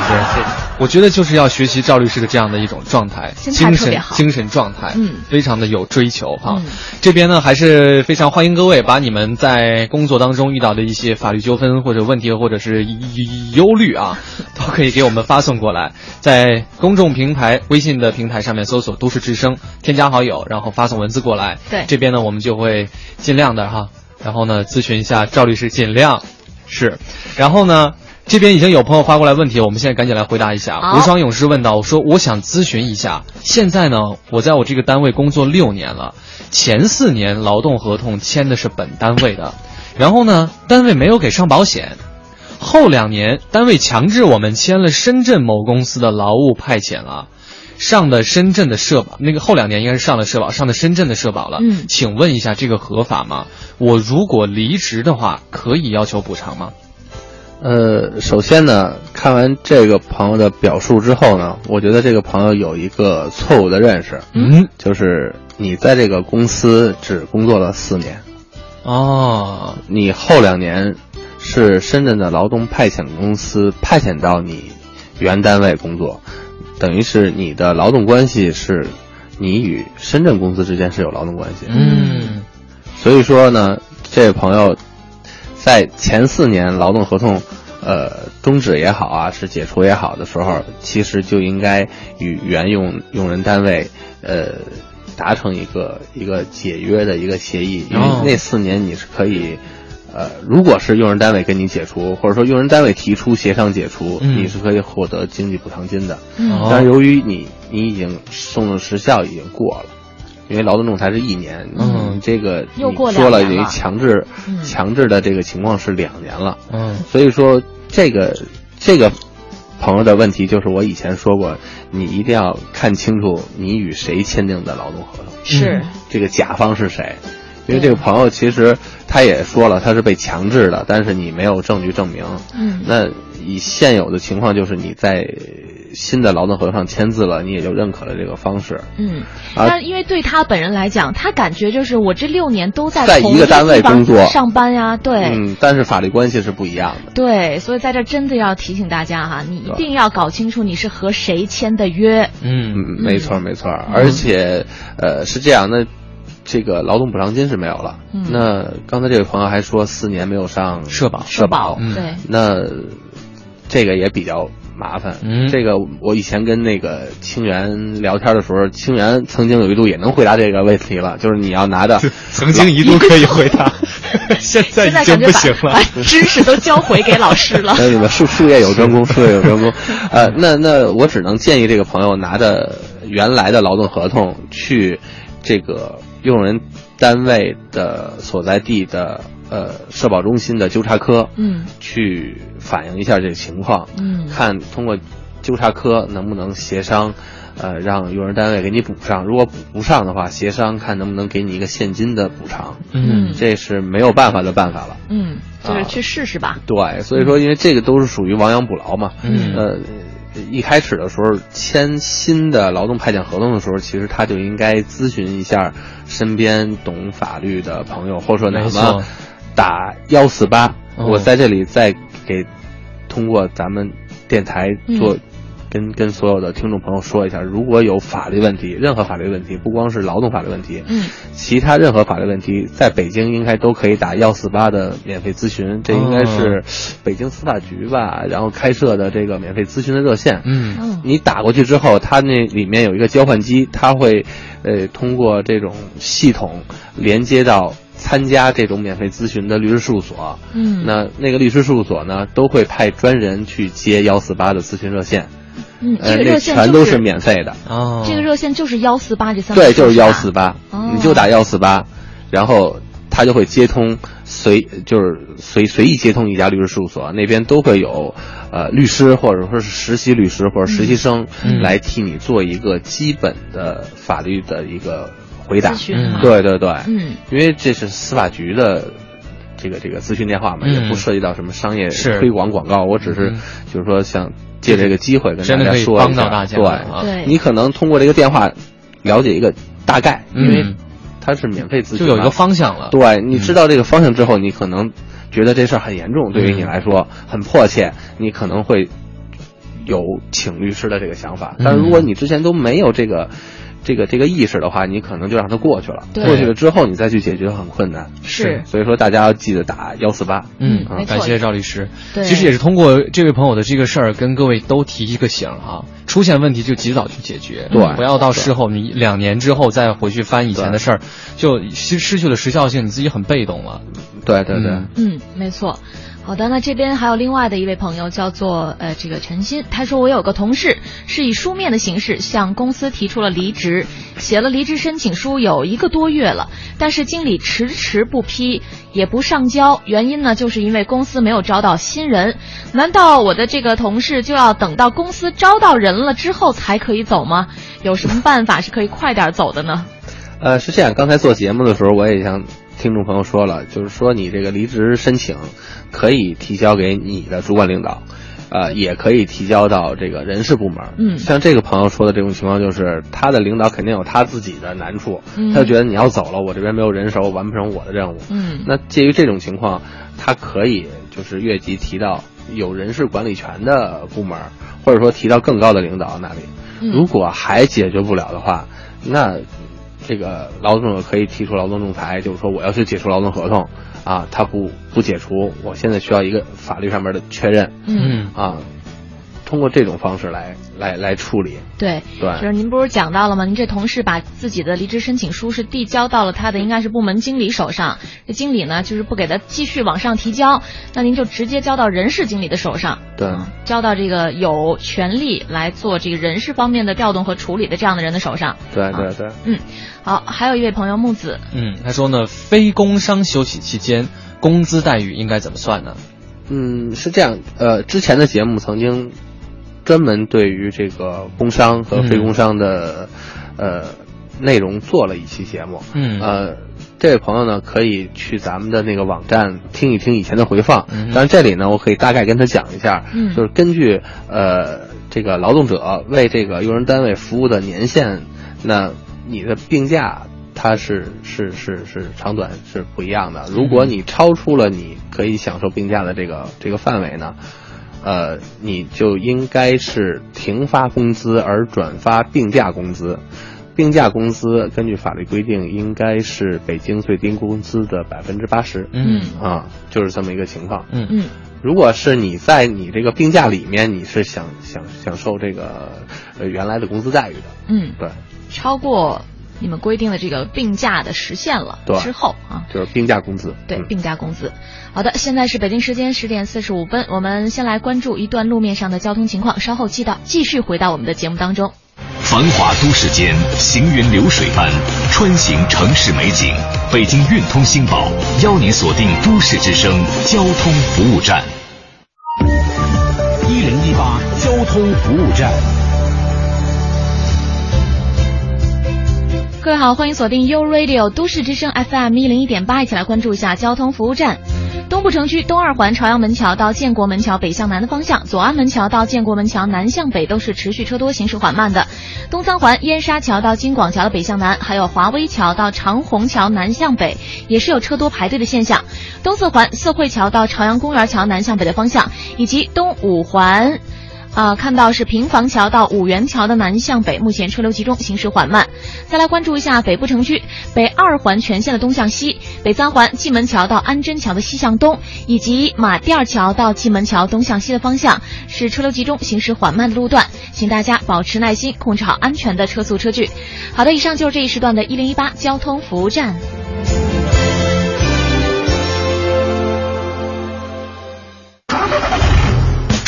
我觉得就是要学习赵律师的这样的一种状态，精神精神状态，嗯，非常的有追求哈。这边呢还是非常欢迎各位把你们在工作当中遇到的一些法律纠纷或者问题或者是忧虑啊，都可以给我们发送过来，在公。众平台微信的平台上面搜索“都市之声”，添加好友，然后发送文字过来。对，这边呢我们就会尽量的哈，然后呢咨询一下赵律师，尽量是。然后呢，这边已经有朋友发过来问题，我们现在赶紧来回答一下。无双勇士问到，我说我想咨询一下，现在呢我在我这个单位工作六年了，前四年劳动合同签的是本单位的，然后呢单位没有给上保险。后两年，单位强制我们签了深圳某公司的劳务派遣了，上的深圳的社保。那个后两年应该是上了社保，上的深圳的社保了。嗯，请问一下，这个合法吗？我如果离职的话，可以要求补偿吗？呃，首先呢，看完这个朋友的表述之后呢，我觉得这个朋友有一个错误的认识。嗯，就是你在这个公司只工作了四年。哦，你后两年。是深圳的劳动派遣公司派遣到你原单位工作，等于是你的劳动关系是，你与深圳公司之间是有劳动关系。嗯，所以说呢，这位朋友在前四年劳动合同呃终止也好啊，是解除也好的时候，其实就应该与原用用人单位呃达成一个一个解约的一个协议，因为哦那四年你是可以。呃，如果是用人单位跟你解除，或者说用人单位提出协商解除，嗯。你是可以获得经济补偿金的。嗯。但是由于你你已经送的时效已经过了，因为劳动仲裁是一年，嗯。这个你说了，等于两年了。强制、嗯。强制的这个情况是两年了。嗯。所以说这个这个朋友的问题就是我以前说过，你一定要看清楚你与谁签订的劳动合同，是。这个甲方是谁。因为这个朋友其实他也说了，他是被强制的，但是你没有证据证明。嗯那以现有的情况，就是你在新的劳动合同上签字了，你也就认可了这个方式。嗯，啊但因为对他本人来讲，他感觉就是我这六年都在在同一个单位工作上班呀，对。嗯，但是法律关系是不一样的。对，所以在这真的要提醒大家哈，你一定要搞清楚你是和谁签的约。嗯嗯，没错没错，而且呃是这样的，这个劳动补偿金是没有了。嗯那刚才这位朋友还说四年没有上社保社保，嗯对，那这个也比较麻烦。嗯这个我以前跟那个清源聊天的时候，清源曾经有一度也能回答这个问题了，就是你要拿着 曾经一度可以回答，现在已经感觉不行了。知识都交回给老师了。那你们术术业有专攻，术业有专攻。呃，那那我只能建议这个朋友拿着原来的劳动合同去这个用人单位的所在地的呃社保中心的纠察科，嗯，去反映一下这个情况，嗯看通过纠察科能不能协商。呃，让用人单位给你补上，如果补不上的话，协商看能不能给你一个现金的补偿。嗯这是没有办法的办法了。嗯，就是啊去试试吧。对，所以说因为这个都是属于亡羊补牢嘛。嗯呃，一开始的时候签新的劳动派遣合同的时候，其实他就应该咨询一下身边懂法律的朋友，或者说哪没错么打幺四八。哦我在这里再给通过咱们电台做。嗯跟跟所有的听众朋友说一下，如果有法律问题，任何法律问题，不光是劳动法律问题，嗯，其他任何法律问题，在北京应该都可以打幺四八的免费咨询，这应该是北京司法局吧，然后开设的这个免费咨询的热线。嗯嗯你打过去之后，它那里面有一个交换机，它会呃通过这种系统连接到参加这种免费咨询的律师事务所。嗯那那个律师事务所呢，都会派专人去接幺四八的咨询热线。嗯，呃，这个那热线就全都是免费的。哦。这个热线就是幺四八这三个对，就是幺四八哦，你就打幺四八，然后他就会接通随就是随随意接通一家律师事务所，那边都会有呃律师或者说是实习律师或者实习生嗯。来替你做一个基本的法律的一个回答。咨。询对对对，嗯。因为这是司法局的。这个这个咨询电话嘛，嗯。也不涉及到什么商业推广广告，我只是嗯。就是说想借这个机会跟大家说一下，帮到大家对你可能通过这个电话了解一个大概，因为嗯它是免费咨询，就有一个方向了。对，你知道这个方向之后，你可能觉得这事儿很严重，对于你来说很迫切，你可能会有请律师的这个想法。但是如果你之前都没有这个。这个这个意识的话，你可能就让它过去了。对过去了之后，你再去解决很困难。是所以说大家要记得打幺四八。嗯没，错感谢赵律师。对其实也是通过这位朋友的这个事儿，跟各位都提一个醒哈，出现问题就及早去解决，对不要到事后你两年之后再回去翻以前的事儿，就失失去了时效性，你自己很被动了。对对对，嗯嗯，没错。好的，那这边还有另外的一位朋友叫做呃这个陈鑫，他说我有个同事是以书面的形式向公司提出了离职，写了离职申请书有一个多月了，但是经理迟迟不批，也不上交，原因呢就是因为公司没有招到新人。难道我的这个同事就要等到公司招到人了之后才可以走吗？有什么办法是可以快点走的呢？呃，是这样，刚才做节目的时候，我也想听众朋友说了，就是说你这个离职申请可以提交给你的主管领导，呃，也可以提交到这个人事部门。嗯像这个朋友说的这种情况，就是他的领导肯定有他自己的难处，嗯他就觉得你要走了，我这边没有人手，完不成我的任务。嗯那介于这种情况，他可以就是越级提到有人事管理权的部门，或者说提到更高的领导那里。嗯如果还解决不了的话，那这个劳动者可以提出劳动仲裁，就是说我要去解除劳动合同啊，他不不解除，我现在需要一个法律上面的确认。嗯啊，通过这种方式来来来处理。对，对，就是您不是讲到了吗？您这同事把自己的离职申请书是递交到了他的应该是部门经理手上，这经理呢就是不给他继续往上提交，那您就直接交到人事经理的手上，对，交到这个有权利来做这个人事方面的调动和处理的这样的人的手上。对对对，嗯，好，还有一位朋友木子，嗯，他说呢，非工伤休息期间工资待遇应该怎么算呢？嗯，是这样，呃，之前的节目曾经。专门对于这个工伤和非工伤的，呃，内容做了一期节目。嗯，呃，这位朋友呢，可以去咱们的那个网站听一听以前的回放。嗯，但是这里呢，我可以大概跟他讲一下，嗯，就是根据呃这个劳动者为这个用人单位服务的年限，那你的病假它是是是是长短是不一样的。如果你超出了你可以享受病假的这个这个范围呢？呃，你就应该是停发工资而转发病假工资，病假工资根据法律规定应该是北京最低工资的百分之八十。嗯啊，就是这么一个情况。嗯嗯，如果是你在你这个病假里面，你是享享享受这个呃原来的工资待遇的。嗯，对，超过。你们规定的这个病假的时限了之后啊，就是病假工资。对，病假工资。好的，现在是北京时间十点四十五分，我们先来关注一段路面上的交通情况，稍后记到继续回到我们的节目当中。繁华都市间，行云流水般穿行城市美景。北京运通新宝邀您锁定都市之声交通服务站。一零一八交通服务站。各位好，欢迎锁定 U Radio 都市之声 FM 一零一点八，一起来关注一下交通服务站。东部城区东二环朝阳门桥到建国门桥北向南的方向，左安门桥到建国门桥南向北都是持续车多，行驶缓慢的。东三环燕莎桥到京广桥的北向南，还有华威桥到长虹桥南向北，也是有车多排队的现象。东四环四惠桥到朝阳公园桥南向北的方向，以及东五环。啊，看到是平房桥到五元桥的南向北，目前车流集中，行驶缓慢。再来关注一下北部城区北二环全线的东向西，北三环蓟门桥到安贞桥的西向东，以及马甸桥到蓟门桥东向西的方向是车流集中、行驶缓慢的路段，请大家保持耐心，控制好安全的车速车距。好的，以上就是这一时段的一零一八交通服务站。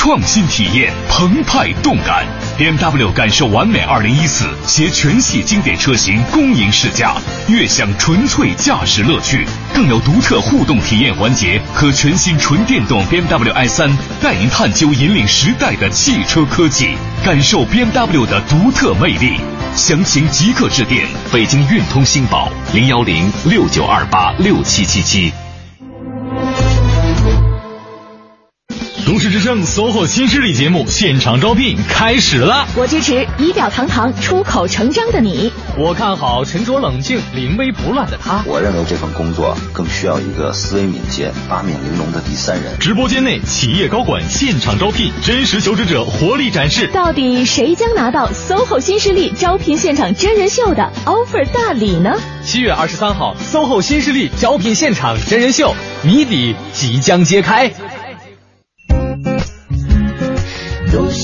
创新体验，澎湃动感，BMW 感受完美二零一四携全系经典车型恭迎试驾，悦享纯粹驾驶乐趣，更有独特互动体验环节和全新纯电动 BMW i 三，带您探究引领时代的汽车科技，感受 BMW 的独特魅力。详情即刻致电北京运通新宝零幺零六九二八六七七七。都市之声 SOHO 新势力节目现场招聘开始了，我支持仪表堂堂、出口成章的你。我看好沉着冷静、临危不乱的他。我认为这份工作更需要一个思维敏捷、八面玲珑的第三人。直播间内，企业高管现场招聘，真实求职者活力展示。到底谁将拿到 SOHO 新势力招聘现场真人秀的 offer 大礼呢？七月二十三号，SOHO 新势力招聘现场真人秀谜底即将揭开。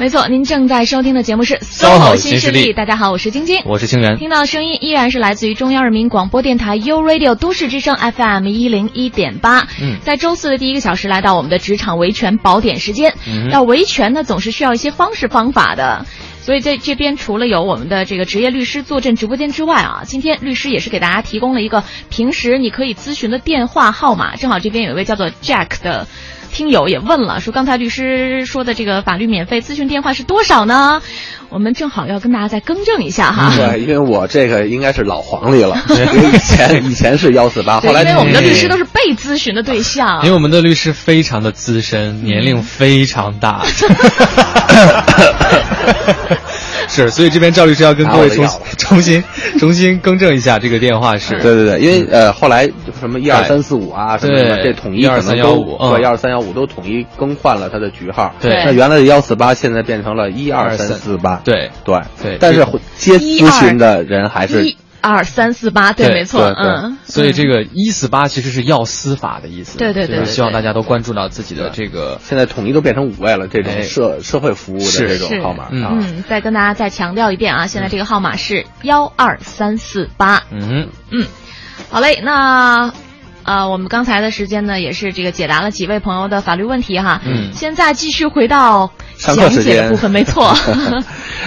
没错，您正在收听的节目是 SOHO 新势力。大家好，我是晶晶，我是清源。听到的声音依然是来自于中央人民广播电台 U Radio 都市之声 FM 一零一点八。嗯，在周四的第一个小时，来到我们的职场维权宝典时间。嗯，要维权呢，总是需要一些方式方法的。所以在这边除了有我们的这个职业律师坐镇直播间之外啊，今天律师也是给大家提供了一个平时你可以咨询的电话号码。正好这边有一位叫做 Jack 的。听友也问了，说刚才律师说的这个法律免费咨询电话是多少呢？我们正好要跟大家再更正一下哈。对，因为我这个应该是老黄历了，以前以前是幺四八，后来因为我们的律师都是被咨询的对象。因为我们的律师非常的资深，年龄非常大。是 是，所以这边赵律师要跟各位重 重新重新更正一下，这个电话是。对对对，因为呃后来什么一二三四五啊什么什么这统一可能都12315嗯。对一二三幺五都统一更换了它的局号。对。那原来的幺四八现在变成了一二三四八。对对对但是接咨询的人还是一二三四八，对，没错，嗯。所以这个一四八其实是要司法的意思，对对对对就是希望大家都关注到自己的这个，现在统一都变成五位了，这种哎社社会服务的这种号码。嗯，再跟大家再强调一遍啊，现在这个号码是幺二三四八。嗯嗯，好嘞，那。呃，我们刚才的时间呢，也是这个解答了几位朋友的法律问题哈。嗯现在继续回到上课讲时间解的部分，没错。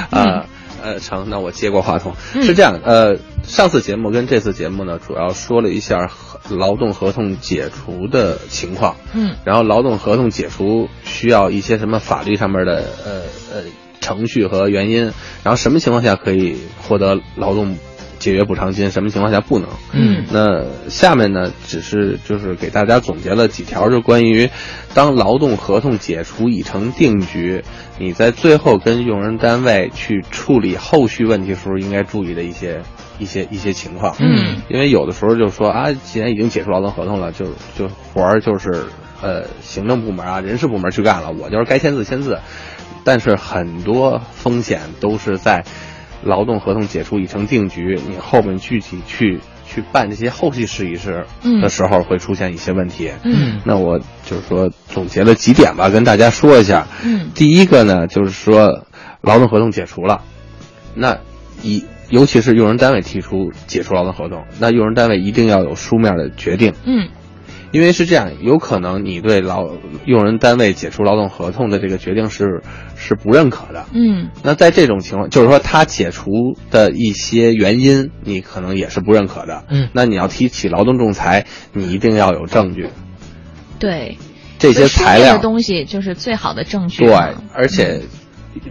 呃 呃，成，那我接过话筒。嗯是这样，呃，上次节目跟这次节目呢，主要说了一下劳动合同解除的情况。嗯然后劳动合同解除需要一些什么法律上面的呃呃程序和原因，然后什么情况下可以获得劳动解约补偿金，什么情况下不能。嗯那下面呢，只是就是给大家总结了几条，就关于当劳动合同解除已成定局，你在最后跟用人单位去处理后续问题时候应该注意的一些一些一些情况。嗯，因为有的时候就说啊，既然已经解除劳动合同了，就就活儿就是呃行政部门啊、人事部门去干了，我就是该签字签字。但是很多风险都是在劳动合同解除已成定局，你后面具体去去办这些后续事宜时嗯的时候会出现一些问题。嗯那我就是说总结了几点吧，跟大家说一下。嗯第一个呢，就是说劳动合同解除了，那一尤其是用人单位提出解除劳动合同，那用人单位一定要有书面的决定。嗯因为是这样，有可能你对劳用人单位解除劳动合同的这个决定是是不认可的。嗯那在这种情况，就是说他解除的一些原因，你可能也是不认可的。嗯那你要提起劳动仲裁，你一定要有证据。对，这些材料的东西就是最好的证据。对，而且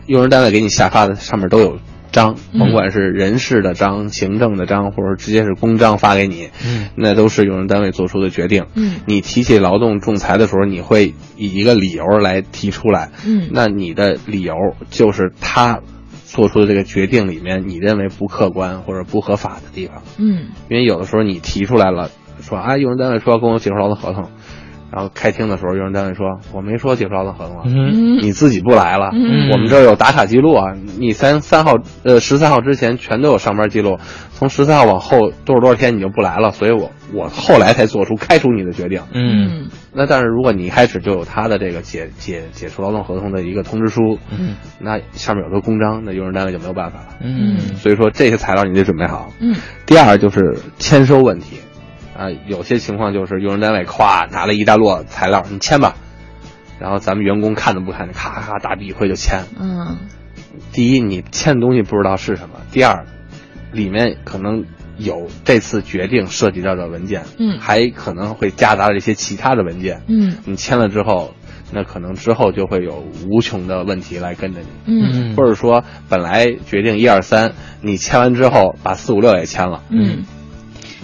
用人单位给你下发的上面都有章，嗯甭管是人事的章、行政的章，或者直接是公章发给你，嗯那都是用人单位做出的决定。嗯你提起劳动仲裁的时候，你会以一个理由来提出来。嗯那你的理由就是他做出的这个决定里面，你认为不客观或者不合法的地方。嗯因为有的时候你提出来了，说啊，用人单位说要跟我解除劳动合同，然后开庭的时候，用人单位说我没说解除劳动合同你自己不来了，嗯我们这儿有打卡记录啊，你三三号呃十三号之前全都有上班记录，从十三号往后多少多少天你就不来了，所以我我后来才做出开除你的决定。嗯。那但是如果你一开始就有他的这个解解解除劳动合同的一个通知书，嗯。那上面有个公章，那用人单位就没有办法了。嗯。所以说这些材料你得准备好。嗯。第二就是签收问题，啊、有些情况就是用人单位咵拿了一大摞材料，你签吧，然后咱们员工看都不看，咔咔大笔一挥就签。嗯第一，你签的东西不知道是什么；第二，里面可能有这次决定涉及到的文件，嗯还可能会夹杂着一些其他的文件。嗯你签了之后，那可能之后就会有无穷的问题来跟着你。嗯或者说本来决定一二三，你签完之后把四五六也签了，嗯。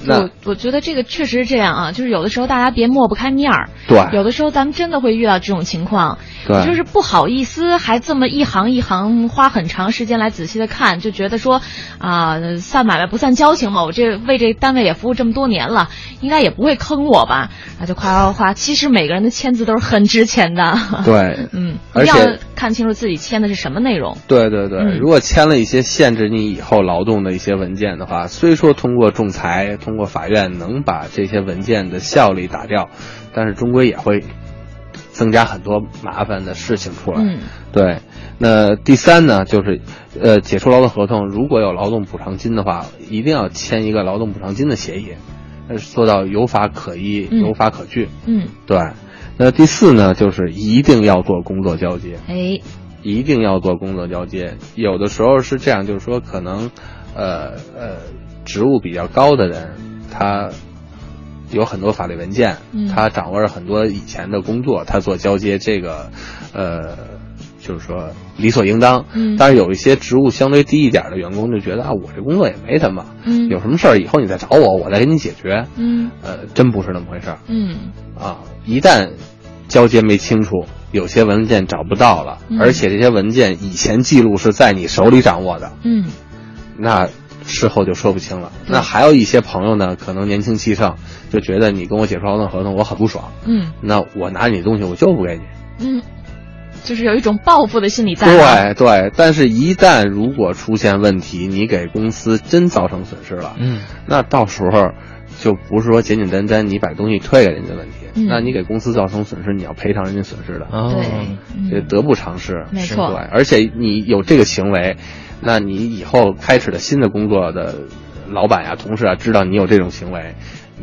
那我我觉得这个确实是这样啊，就是有的时候大家别抹不开面儿，对。有的时候咱们真的会遇到这种情况，对。就是不好意思，还这么一行一行花很长时间来仔细的看，就觉得说啊、算买卖不算交情嘛，我这为这单位也服务这么多年了，应该也不会坑我吧？啊，就夸夸夸，其实每个人的签字都是很值钱的，对。嗯，而且一定要看清楚自己签的是什么内容，对对对，嗯。如果签了一些限制你以后劳动的一些文件的话，虽说通过仲裁、通过法院能把这些文件的效力打掉，但是终归也会增加很多麻烦的事情出来。嗯对，那第三呢，就是呃，解除劳动合同，如果有劳动补偿金的话，一定要签一个劳动补偿金的协议，呃做到有法可依、嗯有法可据。嗯，对，那第四呢，就是一定要做工作交接。哎，一定要做工作交接。有的时候是这样，就是说可能，呃呃，职务比较高的人，他有很多法律文件，嗯他掌握着很多以前的工作，他做交接这个，呃，就是说理所应当。嗯但是有一些职务相对低一点的员工就觉得啊，我这工作也没什么，嗯有什么事儿以后你再找我，我再给你解决。嗯呃，真不是那么回事儿。嗯啊，一旦交接没清楚，有些文件找不到了，嗯而且这些文件以前记录是在你手里掌握的，嗯那事后就说不清了。那还有一些朋友呢，可能年轻气盛，就觉得你跟我解除劳动合同，我很不爽，嗯那我拿你的东西我就不给你。嗯，就是有一种报复的心理在啊。对对，但是一旦如果出现问题，你给公司真造成损失了，嗯，那到时候就不是说简简单单你把东西退给人家的问题，嗯那你给公司造成损失，你要赔偿人家损失的，哦对这得不偿失。没错对，而且你有这个行为，那你以后开始的新的工作的老板呀、同事啊，知道你有这种行为，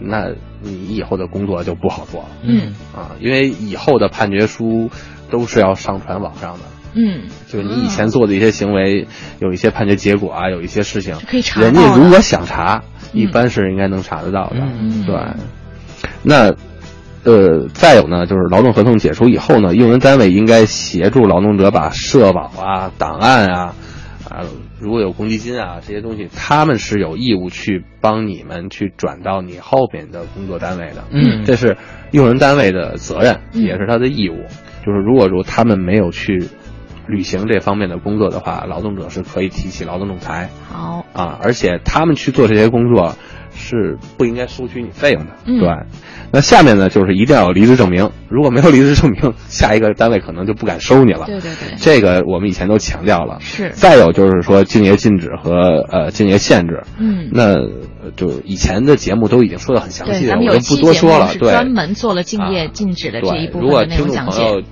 那你以后的工作就不好做了。嗯啊，因为以后的判决书都是要上传网上的。嗯，就是你以前做的一些行为，有一些判决结果啊，有一些事情，可以查人家如果想查，一般是应该能查得到的。嗯对，那呃，再有呢，就是劳动合同解除以后呢，用人单位应该协助劳动者把社保啊、档案啊、啊，如果有公积金啊这些东西，他们是有义务去帮你们去转到你后边的工作单位的。嗯这是用人单位的责任，嗯也是他的义务。就是如果说他们没有去履行这方面的工作的话，劳动者是可以提起劳动仲裁好，啊，而且他们去做这些工作是不应该收取你费用的。嗯对，那下面呢就是一定要有离职证明，如果没有离职证明，下一个单位可能就不敢收你了。对对对，这个我们以前都强调了。是再有就是说敬业禁止和呃敬业限制，嗯那呃就以前的节目都已经说的很详，细了，我就不多说了。对，专门做了敬业禁止的这一对，如果部分的内听众朋友。，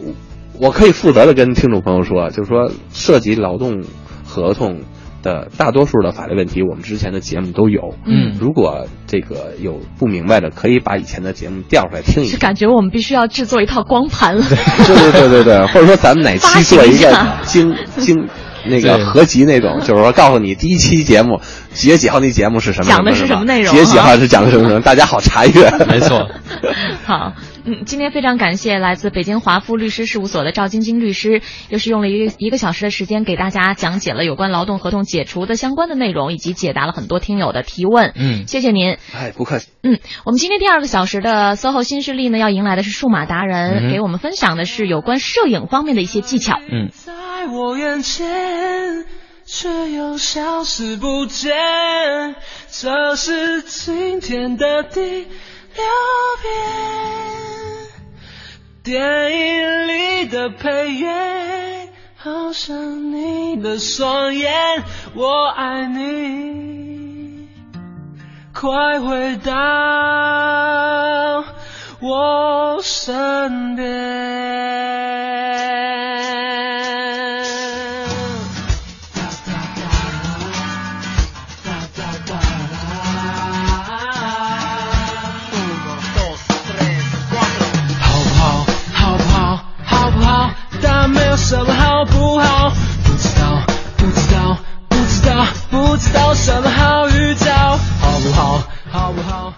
我我可以负责的跟听众朋友说，就是说涉及劳动合同的大多数的法律问题，我们之前的节目都有。嗯如果这个有不明白的，可以把以前的节目调出来听一听。是感觉我们必须要制作一套光盘了。对 对对对对，或者说咱们哪期做一个行一下精精那个合集那种，就是说告诉你第一期节目几月几号那节目是什么讲的是什什么内容几月几号是讲的什么什么，大家好查阅。没错。好，嗯，今天非常感谢来自北京华富律师事务所的赵晶晶律师，又是用了一个一个小时的时间给大家讲解了有关劳动合同解除的相关的内容，以及解答了很多听友的提问。嗯谢谢您。哎，不客气。嗯，我们今天第二个小时的 SOHO 新势力呢，要迎来的是数码达人，嗯给我们分享的是有关摄影方面的一些技巧。嗯，在我眼前，却又消失不见。这是今天的第六遍，电影里的配乐好像你的双眼我爱你。快回到我身边。什么好预兆好不好？好不好？